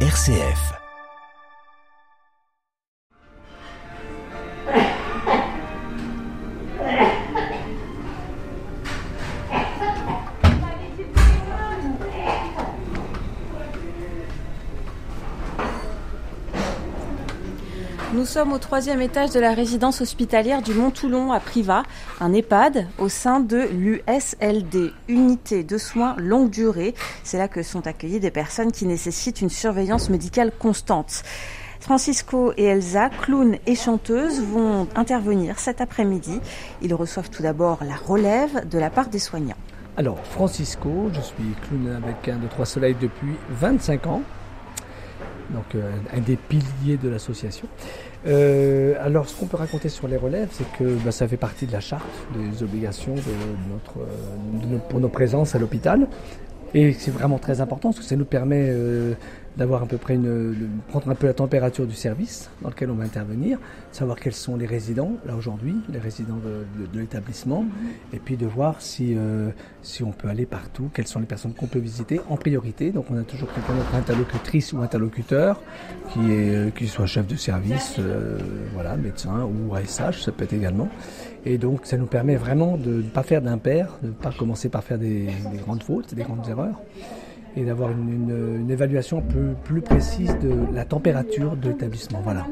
RCF. Sommes au troisième étage de la résidence hospitalière du Mont-Toulon à Privas, un EHPAD au sein de l'USLD, Unité de soins longue durée. C'est là que sont accueillies des personnes qui nécessitent une surveillance médicale constante. Francisco et Elsa, clowns et chanteuses, vont intervenir cet après-midi. Ils reçoivent tout d'abord la relève de la part des soignants. Alors, Francisco, je suis clown avec un de trois soleils depuis 25 ans donc euh, un des piliers de l'association. Euh, alors, ce qu'on peut raconter sur les relèves, c'est que bah, ça fait partie de la charte des obligations de notre, de pour nos présences à l'hôpital. Et c'est vraiment très important parce que ça nous permet euh, d'avoir à peu près une, prendre un peu la température du service dans lequel on va intervenir, savoir quels sont les résidents là aujourd'hui, les résidents de, de, de l'établissement, et puis de voir si euh, si on peut aller partout, quelles sont les personnes qu'on peut visiter en priorité. Donc on a toujours quelqu'un notre interlocutrice ou interlocuteur qui est euh, qui soit chef de service, euh, voilà, médecin ou ASH, ça peut être également. Et donc ça nous permet vraiment de ne pas faire d'impair, de ne pas commencer par faire des, des grandes fautes, des grandes erreurs et d'avoir une, une, une, évaluation peu plus précise de la température de l'établissement. Voilà.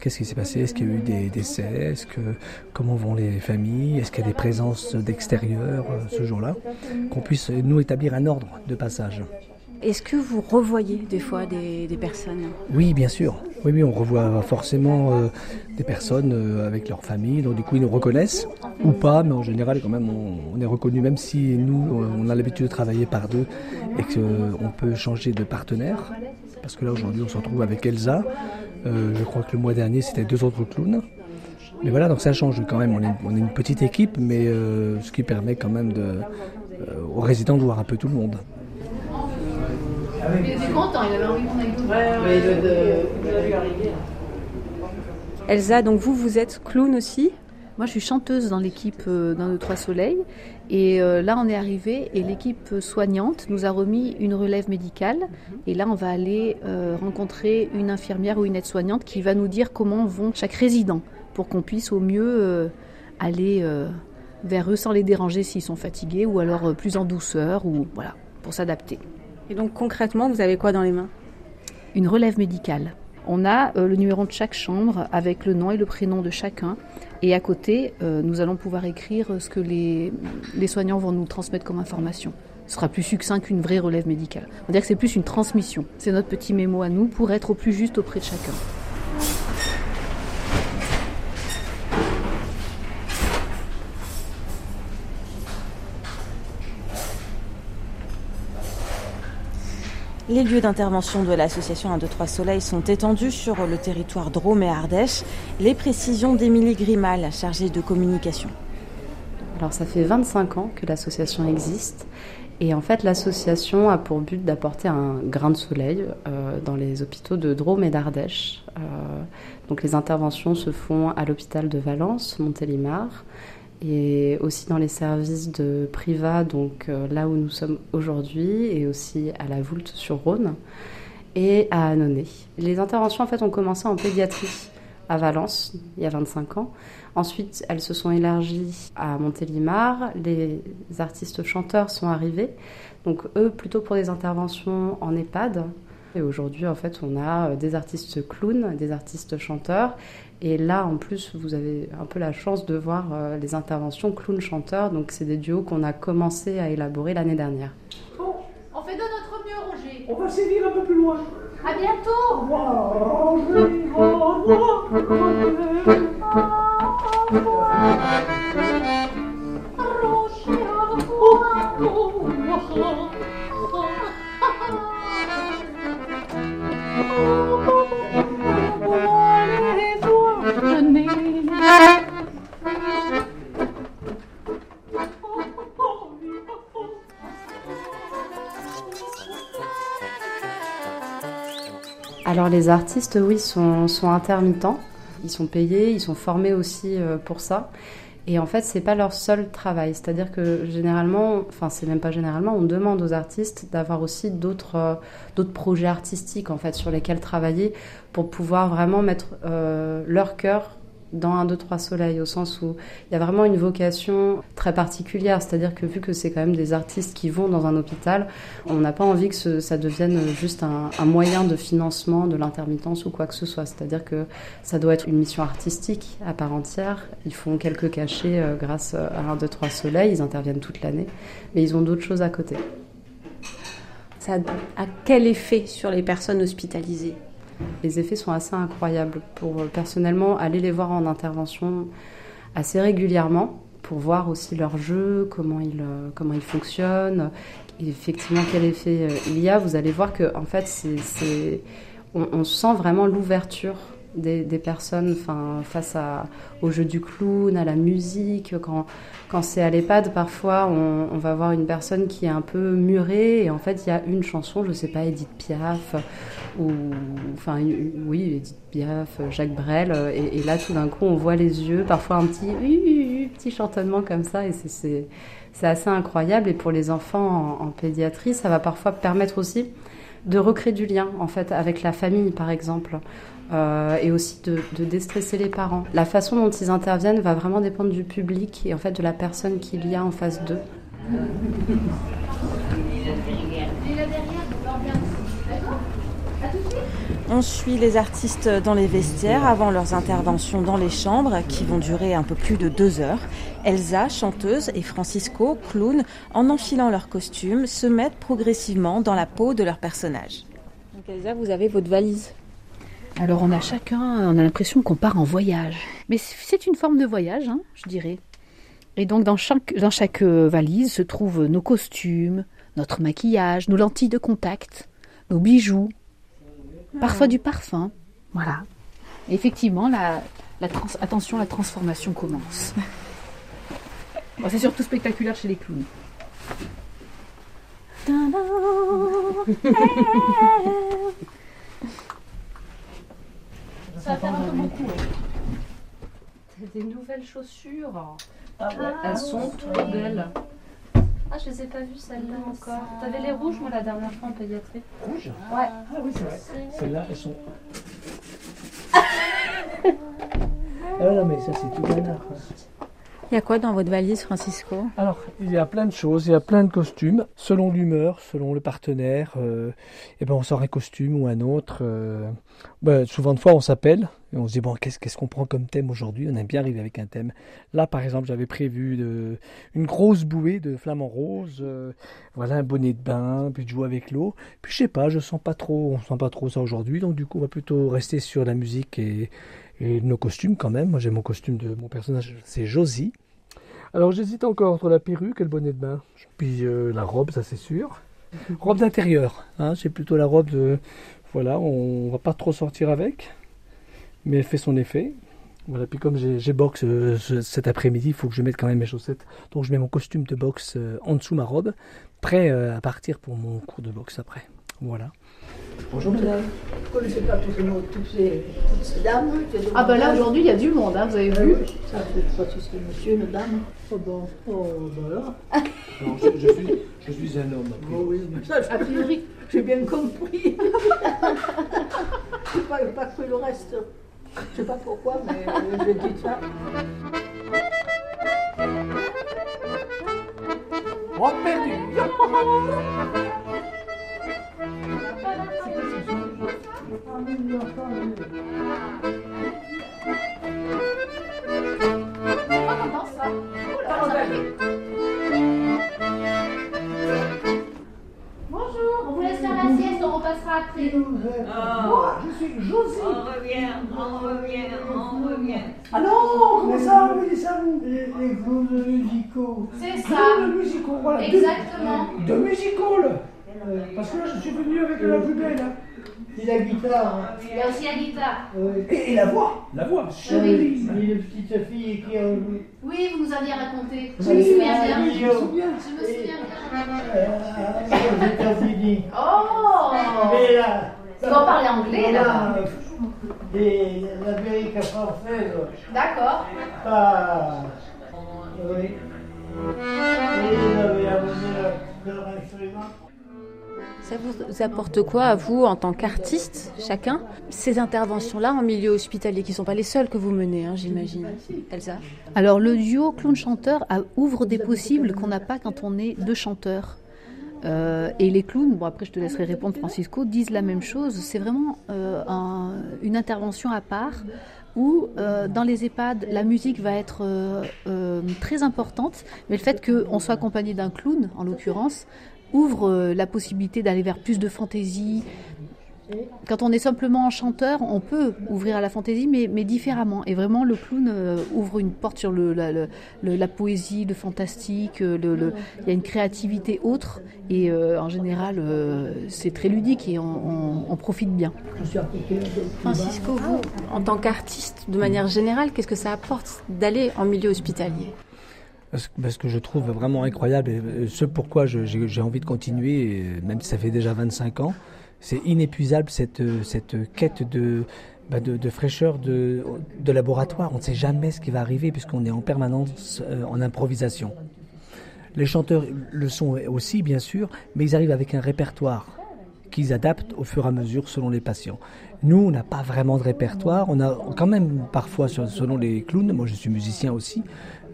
Qu'est-ce qui s'est passé? Est-ce qu'il y a eu des décès? Est-ce que comment vont les familles? Est-ce qu'il y a des présences d'extérieur euh, ce jour-là? Qu'on puisse nous établir un ordre de passage. Est-ce que vous revoyez des fois des, des, personnes? Oui, bien sûr. Oui, oui, on revoit forcément euh, des personnes euh, avec leur famille, donc du coup ils nous reconnaissent ou pas, mais en général quand même on, est reconnu, même si nous on a l'habitude de travailler par deux et qu'on peut changer de partenaire. Parce que là aujourd'hui on se retrouve avec Elsa. Euh, je crois que le mois dernier c'était deux autres clowns. Mais voilà, donc ça change quand même. On est, une petite équipe, mais euh, ce qui permet quand même aux résidents de voir un peu tout le monde. Il était content, il avait envie qu'on aille tout. Ouais, de, de, Elsa, donc vous, vous êtes clown aussi? Moi, je suis chanteuse dans l'équipe euh, dans le Trois Soleils. Et euh, là, on est arrivé et l'équipe soignante nous a remis une relève médicale. Et là, on va aller euh, rencontrer une infirmière ou une aide-soignante qui va nous dire comment vont chaque résident pour qu'on puisse au mieux euh, aller euh, vers eux sans les déranger s'ils sont fatigués ou alors euh, plus en douceur ou voilà, pour s'adapter. Et donc concrètement, vous avez quoi dans les mains? Une relève médicale. On a euh, le numéro de chaque chambre avec le nom et le prénom de chacun. Et à côté, euh, nous allons pouvoir écrire ce que les, les, soignants vont nous transmettre comme information. Ce sera plus succinct qu'une vraie relève médicale. On va dire que c'est plus une transmission. C'est notre petit mémo à nous pour être au plus juste auprès de chacun. Les lieux d'intervention de l'association 1, 2, 3 Soleil sont étendus sur le territoire Drôme et Ardèche. Les précisions d'Émilie Grimal, chargée de communication. Alors ça fait 25 ans que l'association existe et en fait l'association a pour but d'apporter un grain de soleil euh, dans les hôpitaux de Drôme et d'Ardèche. Euh, donc les interventions se font à l'hôpital de Valence, Montélimar et aussi dans les services de Priva, donc euh, là où nous sommes aujourd'hui, et aussi à la Voulte sur Rhône et à Annonay. Les interventions en fait ont commencé en pédiatrie à Valence il y a 25 ans. Ensuite, elles se sont élargies à Montélimar. Les artistes chanteurs sont arrivés, donc eux plutôt pour des interventions en EHPAD. Et aujourd'hui, en fait, on a des artistes clowns, des artistes chanteurs et là, en plus, vous avez un peu la chance de voir euh, les interventions clown-chanteur. Donc, c'est des duos qu'on a commencé à élaborer l'année dernière. Bon, on fait de notre mieux, Roger. On va sévir un peu plus loin. À bientôt. Alors les artistes, oui, sont, intermittents. Ils sont payés, ils sont formés aussi pour ça. Et en fait, c'est pas leur seul travail. C'est-à-dire que généralement, enfin, c'est même pas généralement, on demande aux artistes d'avoir aussi d'autres euh, projets artistiques sur lesquels travailler pour pouvoir vraiment mettre euh, leur cœur dans un, deux, trois soleils, au sens où il y a vraiment une vocation très particulière. C'est-à-dire que vu que c'est quand même des artistes qui vont dans un hôpital, on n'a pas envie que ça devienne juste un, moyen de financement de l'intermittence ou quoi que ce soit. C'est-à-dire que ça doit être une mission artistique à part entière. Ils font quelques cachets euh, grâce à un, deux, trois soleils, ils interviennent toute l'année, mais ils ont d'autres choses à côté. Ça a quel effet sur les personnes hospitalisées? Les effets sont assez incroyables. Pour personnellement aller les voir en intervention assez régulièrement pour voir aussi leur jeu, comment ils, euh, comment effectivement quel effet euh, il y a. Vous allez voir que en fait, c'est, on, sent vraiment l'ouverture des, personnes face au jeu du clown, à la musique. Quand, c'est à l'EHPAD, parfois, on, va voir une personne qui est un peu murée et en fait, il y a une chanson, je ne sais pas, Edith Piaf ou enfin oui Edith Piaf, Jacques Brel et, là tout d'un coup on voit les yeux, parfois un petit petit chantonnement comme ça et c'est c'est assez incroyable et pour les enfants en, pédiatrie ça va parfois permettre aussi de recréer du lien en fait avec la famille par exemple euh, et aussi de, de, déstresser les parents. La façon dont ils interviennent va vraiment dépendre du public et en fait de la personne qu'il y a en face d'eux. On suit les artistes dans les vestiaires avant leurs interventions dans les chambres qui vont durer un peu plus de deux heures. Elsa, chanteuse, et Francisco, clown, en enfilant leurs costumes, se mettent progressivement dans la peau de leur personnage. Donc Elsa, vous avez votre valise. Alors on a chacun, on a l'impression qu'on part en voyage. Mais c'est une forme de voyage, hein, je dirais. Et donc dans chaque, dans chaque valise se trouvent nos costumes, notre maquillage, nos lentilles de contact, nos bijoux, parfois du parfum. Voilà. effectivement, la, la attention, la transformation commence. c'est surtout spectaculaire chez les clowns. Ça va faire un peu beaucoup. C'est des nouvelles chaussures. Ah Elles sont trop belles. Ah, je les ai pas vues celles-là encore. T'avais les rouges, moi, la dernière fois en pédiatrie. Rouges Ouais. Ah oui, c'est vrai. Celles-là, elles sont. ah non, mais ça, c'est tout banal. Il y a quoi dans votre valise, Francisco? Alors, il y a plein de choses, il y a plein de costumes. Selon l'humeur, selon le partenaire, euh, eh ben on sort un costume ou un autre. Euh, ben, souvent de fois, on s'appelle et on se dit, bon, qu'est-ce qu'on prend comme thème aujourd'hui? On aime bien arriver avec un thème. Là, par exemple, j'avais prévu une grosse bouée de flamants roses, euh, voilà, un bonnet de bain, puis de jouer avec l'eau. Puis je sais pas, je sens pas trop, on sent pas trop ça aujourd'hui, donc du coup, on va plutôt rester sur la musique et et nos costumes quand même. Moi j'ai mon costume de mon personnage, c'est Josie. Alors j'hésite encore entre la perruque et le bonnet de bain. Puis euh, la robe, ça c'est sûr. robe d'intérieur, hein, c'est plutôt la robe de... Voilà, on va pas trop sortir avec, mais elle fait son effet. Voilà, puis comme j'ai boxe euh, cet après-midi, il faut que je mette quand même mes chaussettes. Donc je mets mon costume de boxe euh, en dessous ma robe, prêt à partir pour mon cours de boxe après. Voilà. Bonjour madame. Vous ne connaissez pas toutes, toutes, ces, toutes ces dames Ah ben là aujourd'hui il y a du monde, hein, vous avez vu Ça, je ne sais pas si c'est monsieur, une dame. Oh bon, oh ben là. Non, je, je, suis, je suis un homme. Oh, oui, mais ça, a priori, j'ai bien compris. je n'ai pas, pas cru le reste. Je ne sais pas pourquoi, mais j'ai dit ça. Perdu Bonjour, on vous laisse faire la sieste, on repassera après. Moi, je suis Josie. On revient, on revient, on revient. Ah non, mais ça, oui, ça, les, les clowns musicaux. C'est ça. Clowns musicaux, voilà. Exactement. De, de musicals. Parce que là, je suis venu avec la plus belle. Hein. Et la guitare. Il y a aussi la guitare. Et, et, la voix. La voix. Oui. Et les petites filles qui ont joué. Oui, vous nous aviez raconté. Oui, je me souviens bien. Je me souviens. Je me souviens bien. États-Unis. Oh Mais là. Tu vas parler anglais là Et l'Amérique française. D'accord. Pas. Oui. Et vous avez amené leur instrument Ça vous apporte quoi à vous en tant qu'artiste, chacun, ces interventions-là en milieu hospitalier, qui ne sont pas les seules que vous menez, hein, j'imagine Elsa? Alors le duo clown-chanteur ouvre des possibles qu'on n'a pas quand on est deux chanteurs. Euh, et les clowns, bon après je te laisserai répondre Francisco, disent la même chose. C'est vraiment euh, un- une intervention à part où euh, dans les EHPAD la musique va être très importante, mais le fait qu'on soit accompagné d'un clown, en l'occurrence, ouvre euh, la possibilité d'aller vers plus de fantaisie. Quand on est simplement un chanteur, on peut ouvrir à la fantaisie, mais, différemment. Et vraiment, le clown euh, ouvre une porte sur la, poésie, le fantastique. euh, il y a une créativité autre. Et en général, c'est très ludique et on, on- on profite bien. Francisco, vous, en tant qu'artiste, de manière générale, qu'est-ce que ça apporte d'aller en milieu hospitalier? Ce ce que je trouve vraiment incroyable, et euh, ce pourquoi j'ai envie de continuer, même si ça fait déjà 25 ans, c'est inépuisable cette, euh, cette quête de, bah, de, de fraîcheur de, de laboratoire. On ne sait jamais ce qui va arriver puisqu'on est en permanence euh, en improvisation. Les chanteurs le sont aussi, bien sûr, mais ils arrivent avec un répertoire qu'ils adaptent au fur et à mesure selon les patients. Nous, on n'a pas vraiment de répertoire. On a quand même parfois, selon les clowns, moi je suis musicien aussi,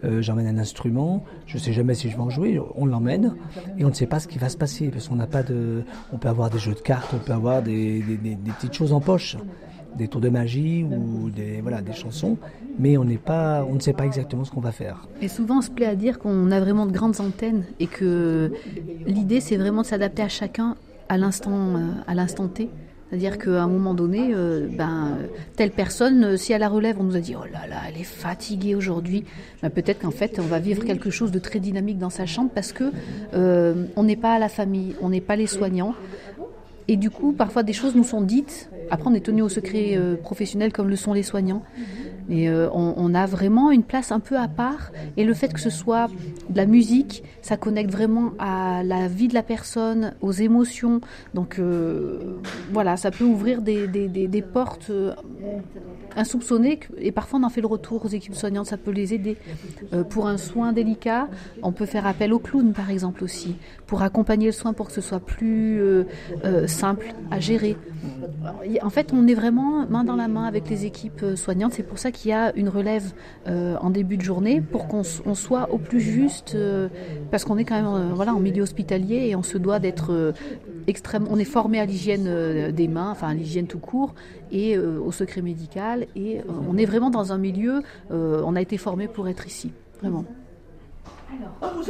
euh, j'emmène un instrument, je ne sais jamais si je vais en jouer, on l'emmène et on ne sait pas ce qui va se passer parce qu'on n'a pas de. On peut avoir des jeux de cartes, on peut avoir des, des- petites choses en poche, des tours de magie ou des, voilà, des chansons, mais on, pas, on ne sait pas exactement ce qu'on va faire. Et souvent, on se plaît à dire qu'on a vraiment de grandes antennes et que l'idée, c'est vraiment de s'adapter à chacun à l'instant, euh, à l'instant T. C'est-à-dire qu'à un moment donné, euh, ben, telle personne, euh, si à la relève, on nous a dit oh là là, elle est fatiguée aujourd'hui, ben, peut-être qu'en fait, on va vivre quelque chose de très dynamique dans sa chambre parce que euh, on n'est pas à la famille, on n'est pas les soignants. Et du coup, parfois des choses nous sont dites. Après, on est tenu au secret euh, professionnel comme le sont les soignants. Mais euh, on, a vraiment une place un peu à part. Et le fait que ce soit de la musique, ça connecte vraiment à la vie de la personne, aux émotions. Donc euh, voilà, ça peut ouvrir des, portes insoupçonnées. Et parfois, on en fait le retour aux équipes soignantes. Ça peut les aider. Pour un soin délicat, on peut faire appel au clown, par exemple, aussi. Pour accompagner le soin pour que ce soit plus simple à gérer. En fait, on est vraiment main dans la main avec les équipes euh, soignantes. C'est pour ça qu'il y a une relève euh, en début de journée pour qu'on soit au plus juste, euh, parce qu'on est quand même voilà, en milieu hospitalier et on se doit d'être extrême. On est formé à l'hygiène des mains, enfin à l'hygiène tout court et au secret médical. Et on est vraiment dans un milieu. on a été formé pour être ici, vraiment. Ah, vous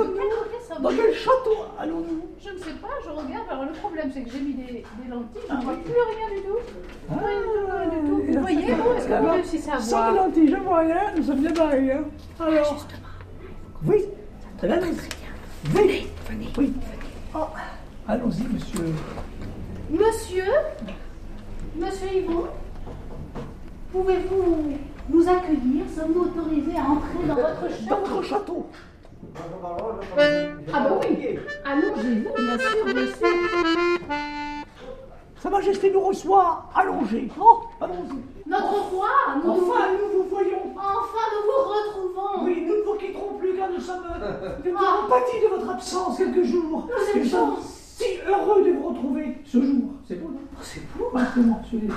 Dans quel château allons-nous Je ne sais pas, je regarde. Alors le problème, c'est que j'ai mis des, des lentilles, je ne vois plus rien du tout. Rien du tout, rien du tout. Vous voyez, vous, est-ce que vous réussissez à Sans lentilles, je vois rien, nous sommes bien barrés. Hein. Alors. Oui, très bien. Oui, oui. Oh, Allons-y, monsieur. Monsieur Monsieur Yvon Pouvez-vous nous accueillir? Sommes-nous autorisés à entrer dans votre chambre? Notre château. Ah bah oui Allongez-vous, bien sûr, sûr Sa Majesté nous reçoit allongé. Oh, allons-y. Notre roi nous... Enfin, nous vous voyons. Enfin, nous vous retrouvons Oui, nous ne vous quitterons plus car nous sommes. Nous avons pâti de votre absence quelques jours. Nous sommes si heureux de vous retrouver ce jour. C'est beau, non C'est beau, maintenant, celui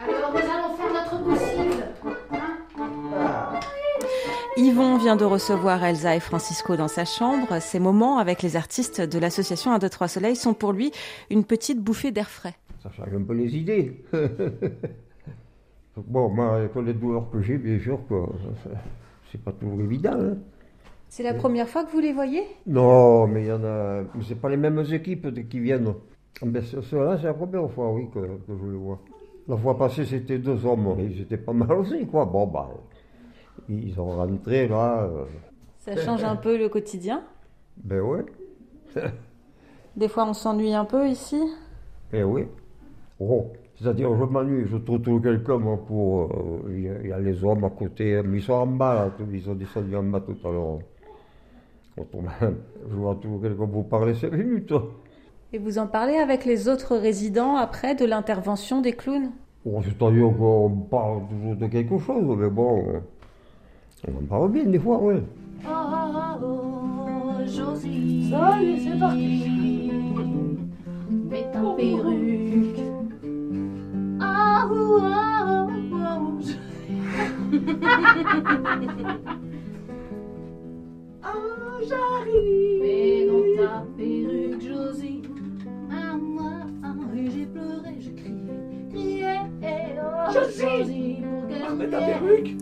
Alors, nous allons faire notre possible. Hein. Yvon vient de recevoir Elsa et Francisco dans sa chambre. Ces moments avec les artistes de l'association 1, 2, 3 Soleil sont pour lui une petite bouffée d'air frais. Ça change un peu les idées. bon, moi, avec les douleurs que j'ai, bien sûr c'est pas toujours évident. hein. C'est la première fois que vous les voyez? Non, mais il y en a. C'est pas les mêmes équipes qui viennent. Mais ceux-là, c'est la première fois, oui, que, que je les vois. La fois passée, c'était deux hommes. Ils étaient pas mal aussi, quoi. Bon, bah. Ils sont rentrés, là. euh, Ça change un peu le quotidien? ben ouais. Des fois, on s'ennuie un peu ici? Eh oui. Oh, c'est-à-dire, je m'ennuie, je trouve toujours quelqu'un pour. euh, Il y, a- il y a les hommes à côté, mais ils sont en bas, là, ils sont descendus en bas tout à l'heure. Et vous en parlez avec les autres résidents après de l'intervention des clowns? Bon, c'est-à-dire qu'on parle toujours de quelque chose, mais bon, euh, on en parle bien des fois, oui. Oh, Josie. Ça y est, c'est parti. Mets ta perruque. Ah, oh, oh, oh, Ah, j'arrive. Dans ta perruque, Josie. Ah, moi, et j'ai pleuré, j'ai crié, crié. Oh, Josie. pour ta perruque.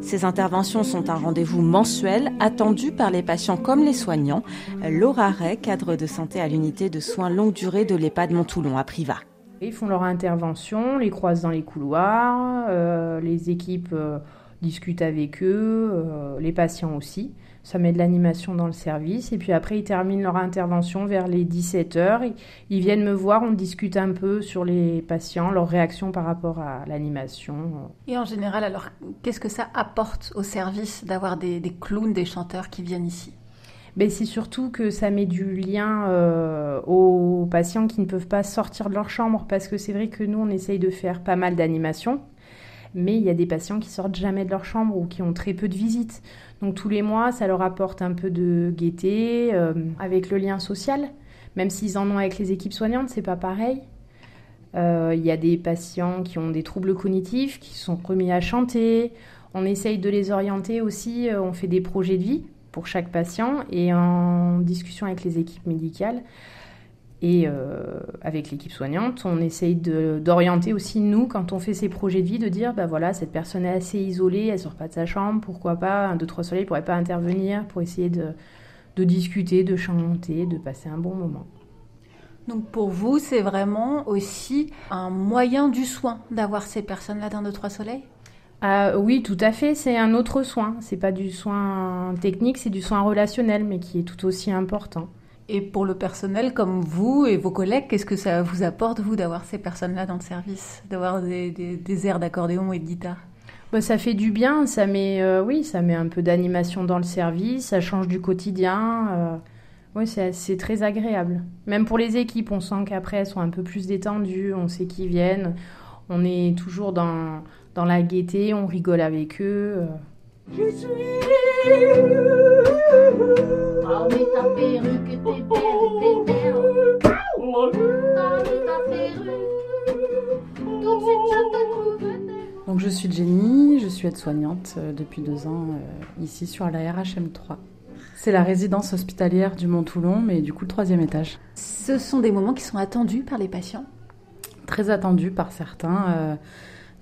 Ces interventions sont un rendez-vous mensuel attendu par les patients comme les soignants. Laura Ray, cadre de santé à l'unité de soins longue durée de l'EHPAD Monttoulon à Privas. Ils font leur intervention, les croisent dans les couloirs, euh, les équipes euh, discutent avec eux, euh, les patients aussi. Ça met de l'animation dans le service. Et puis après, ils terminent leur intervention vers les 17h. Ils, ils viennent me voir, on discute un peu sur les patients, leurs réactions par rapport à l'animation. Et en général, alors, qu'est-ce que ça apporte au service d'avoir des, des clowns, des chanteurs qui viennent ici? Mais c'est surtout que ça met du lien euh, aux patients qui ne peuvent pas sortir de leur chambre parce que c'est vrai que nous on essaye de faire pas mal d'animations, mais il y a des patients qui sortent jamais de leur chambre ou qui ont très peu de visites. Donc tous les mois, ça leur apporte un peu de gaieté euh, avec le lien social, même s'ils en ont avec les équipes soignantes, c'est pas pareil. Euh, Il y a des patients qui ont des troubles cognitifs, qui sont remis à chanter. On essaye de les orienter aussi, euh, on fait des projets de vie pour chaque patient et en discussion avec les équipes médicales et euh, avec l'équipe soignante, on essaye d'orienter aussi nous quand on fait ces projets de vie, de dire bah voilà cette personne est assez isolée, elle sort pas de sa chambre, pourquoi pas un deux trois soleils pourrait pas intervenir pour essayer de, de discuter, de chanter, de passer un bon moment. Donc pour vous, c'est vraiment aussi un moyen du soin d'avoir ces personnes-là d'un, deux, trois soleils? Ah, oui, tout à fait. C'est un autre soin. C'est pas du soin technique, c'est du soin relationnel, mais qui est tout aussi important. Et pour le personnel comme vous et vos collègues, qu'est-ce que ça vous apporte, vous, d'avoir ces personnes-là dans le service D'avoir des, des- des airs d'accordéon et de guitare? Bah, ça fait du bien. Ça met, euh, oui, ça met un peu d'animation dans le service. Ça change du quotidien. euh, oui, c'est très agréable. Même pour les équipes, on sent qu'après elles sont un peu plus détendues. On sait qu'ils viennent. On est toujours dans dans la gaieté. On rigole avec eux. euh. Je suis. Ah, mets ta perruque, t'es belle, t'es belle. Mets ta perruque. Tout de suite, je te trouve belle. Donc je suis Jenny, je suis aide-soignante euh, depuis deux ans euh, ici sur la RHM3. C'est la résidence hospitalière du Mont-Toulon, mais du coup le troisième étage. Ce sont des moments qui sont attendus par les patients? Très attendu par certains, euh,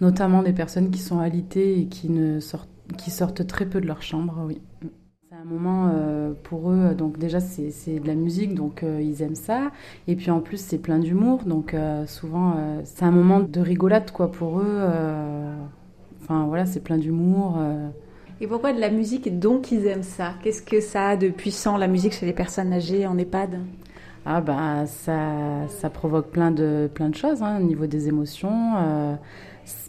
notamment des personnes qui sont alitées et qui, ne sortent, qui sortent très peu de leur chambre, oui. Un moment euh, pour eux, donc déjà c'est de la musique, donc euh, ils aiment ça. Et puis en plus c'est plein d'humour, donc euh, souvent c'est un moment de rigolade quoi pour eux. Enfin voilà, c'est plein d'humour. Et pourquoi de la musique donc ils aiment ça? Qu'est-ce que ça a de puissant, la musique, chez les personnes âgées en EHPAD? Ah bah ça, ça provoque plein de, plein de choses hein, au niveau des émotions. euh,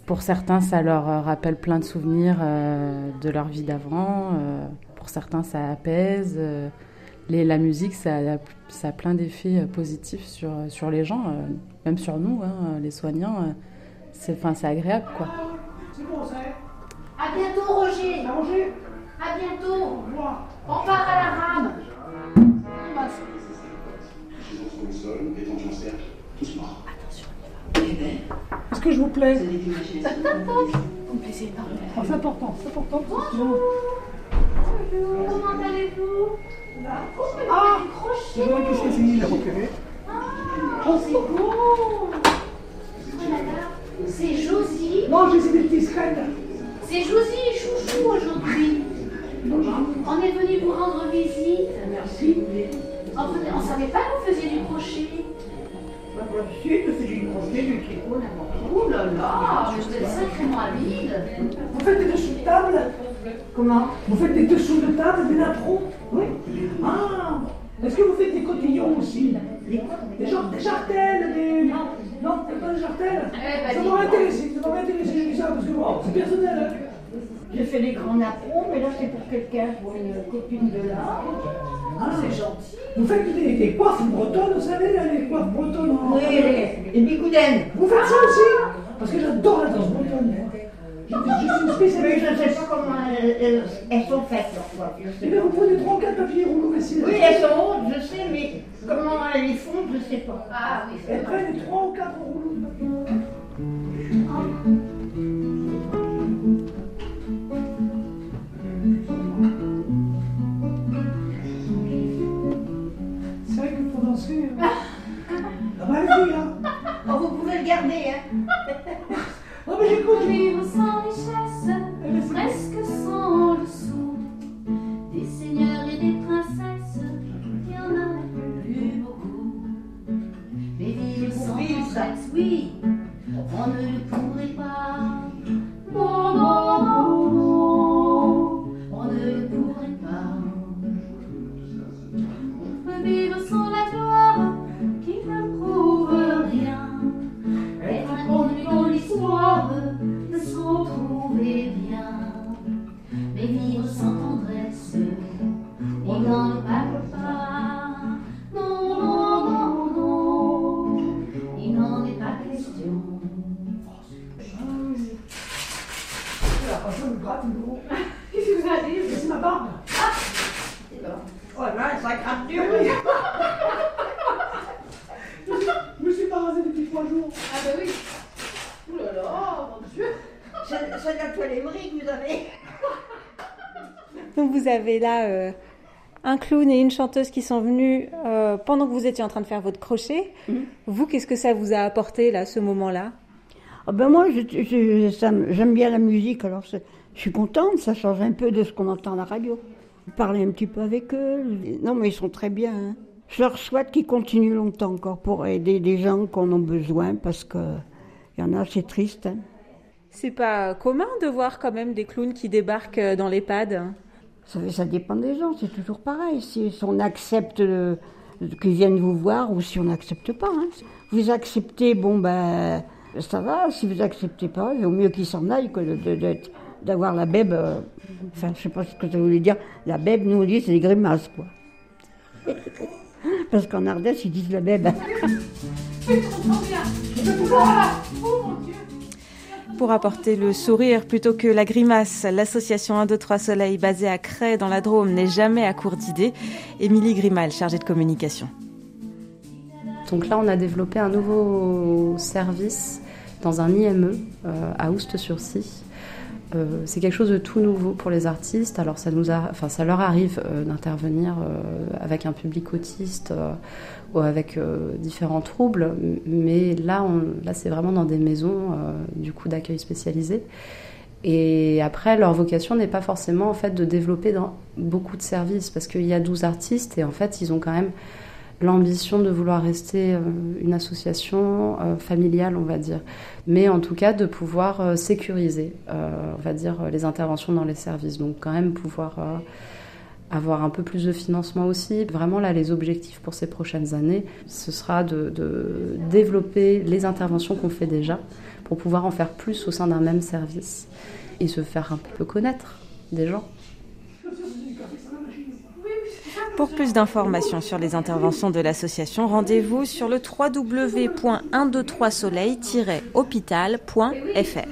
pour certains, ça leur rappelle plein de souvenirs euh, de leur vie d'avant. euh, pour certains, ça apaise. euh, les, la musique, ça, a- ça a plein d'effets euh, positifs sur, sur les gens, euh, même sur nous, hein, les soignants. euh, c'est, enfin, c'est agréable, quoi. C'est bon, ça est. À bientôt, Roger. Mangé À bientôt. On part à la rame. Est-ce que je vous plais? Me énormément. C'est important, c'est important. Bonjour. Comment allez-vous Ah crochet. Je vois que c'est fini, la repéré. Oh, c'est beau Oh c'est Josie. Non, j'ai des petits scènes. C'est Josie et Chouchou aujourd'hui. On est venu vous rendre visite. Merci. On ne savait pas que vous faisiez du crochet. Bah, si, je fais du crochet, du tricot, n'importe Oh là là, mais vous êtes sacrément habile. Vous faites des dessous de table Comment Vous faites des dessous de table, des napperons Oui. Ah Est-ce que vous faites des cotillons aussi Des quoi Des, des jartelles, des... Non, non, pas des jartelles Eh ben, Ça m'aurait intéressé, ça m'aurait intéressé, j'ai vu ça, parce que bon, c'est personnel. Hein. J'ai fait des grands napperons, mais là c'est pour quelqu'un, pour une copine de là. Ah, c'est gentil. Vous faites des, des coiffes bretonnes, vous savez, là, les coiffes bretonnes en- Oui, les, les bigoudaines. Vous faites ça aussi Parce que j'adore la danse bretonne. Je, je suis une Mais spécialiste. je ne sais pas comment elles, elles- elles sont faites, leurs Eh bien, pas. vous prenez trois ou quatre papiers rouleaux vaisselle. Oui, elles sont hautes, je sais, mais comment elles les font, je ne sais pas. Ah oui, c'est Elles vrai. prennent trois ou quatre rouleaux de papier. C'est vrai qu'il faut danser. hein. Ah bah allez-y, hein. Oh, vous pouvez le garder, hein. Non mais j'écoute. Vivre Donc vous avez là euh, un clown et une chanteuse qui sont venus euh, pendant que vous étiez en train de faire votre crochet. Vous, qu'est-ce que ça vous a apporté là, ce moment-là? Ah ben moi, j'aime bien la musique, alors je suis contente, ça change un peu de ce qu'on entend à la radio. Parler un petit peu avec eux, non mais ils sont très bien. hein. Je leur souhaite qu'ils continuent longtemps encore pour aider des gens qui en ont besoin, parce que il y en a, c'est triste. hein. C'est pas commun de voir quand même des clowns qui débarquent euh, dans l'EHPAD. Ça, dépend des gens, c'est toujours pareil. Si, on accepte euh, qu'ils viennent vous voir ou si on n'accepte pas. hein. Vous acceptez, bon ben ça va. Si vous acceptez pas, il vaut mieux qu'ils s'en aillent que d'avoir la bèbe. euh, enfin, je sais pas ce que ça voulait dire. La bèbe, nous on dit, c'est des grimaces, quoi. Parce qu'en Ardèche, ils disent la bèbe. Pour apporter le sourire plutôt que la grimace, l'association 1, 2, 3 Soleil basée à Cray dans la Drôme n'est jamais à court d'idées. Émilie Grimal, chargée de communication. Donc là, on a développé un nouveau service dans un IME euh, à Oust-sur-Scie. Euh, c'est quelque chose de tout nouveau pour les artistes. Alors ça, nous a, ça leur arrive euh, d'intervenir avec un public autiste avec euh, différents troubles, mais là, là c'est vraiment dans des maisons euh, du coup d'accueil spécialisées. Et après, leur vocation n'est pas forcément en fait de développer dans beaucoup de services parce qu'il y a 12 artistes et en fait, ils ont quand même l'ambition de vouloir rester euh, une association euh, familiale, on va dire, mais en tout cas de pouvoir euh, sécuriser, euh, on va dire, les interventions dans les services. Donc quand même pouvoir euh, avoir un peu plus de financement aussi. Vraiment là, les objectifs pour ces prochaines années, ce sera de, de développer les interventions qu'on fait déjà pour pouvoir en faire plus au sein d'un même service et se faire un peu connaître des gens. Pour plus d'informations sur les interventions de l'association, rendez-vous sur le www.123soleil-hôpital.fr.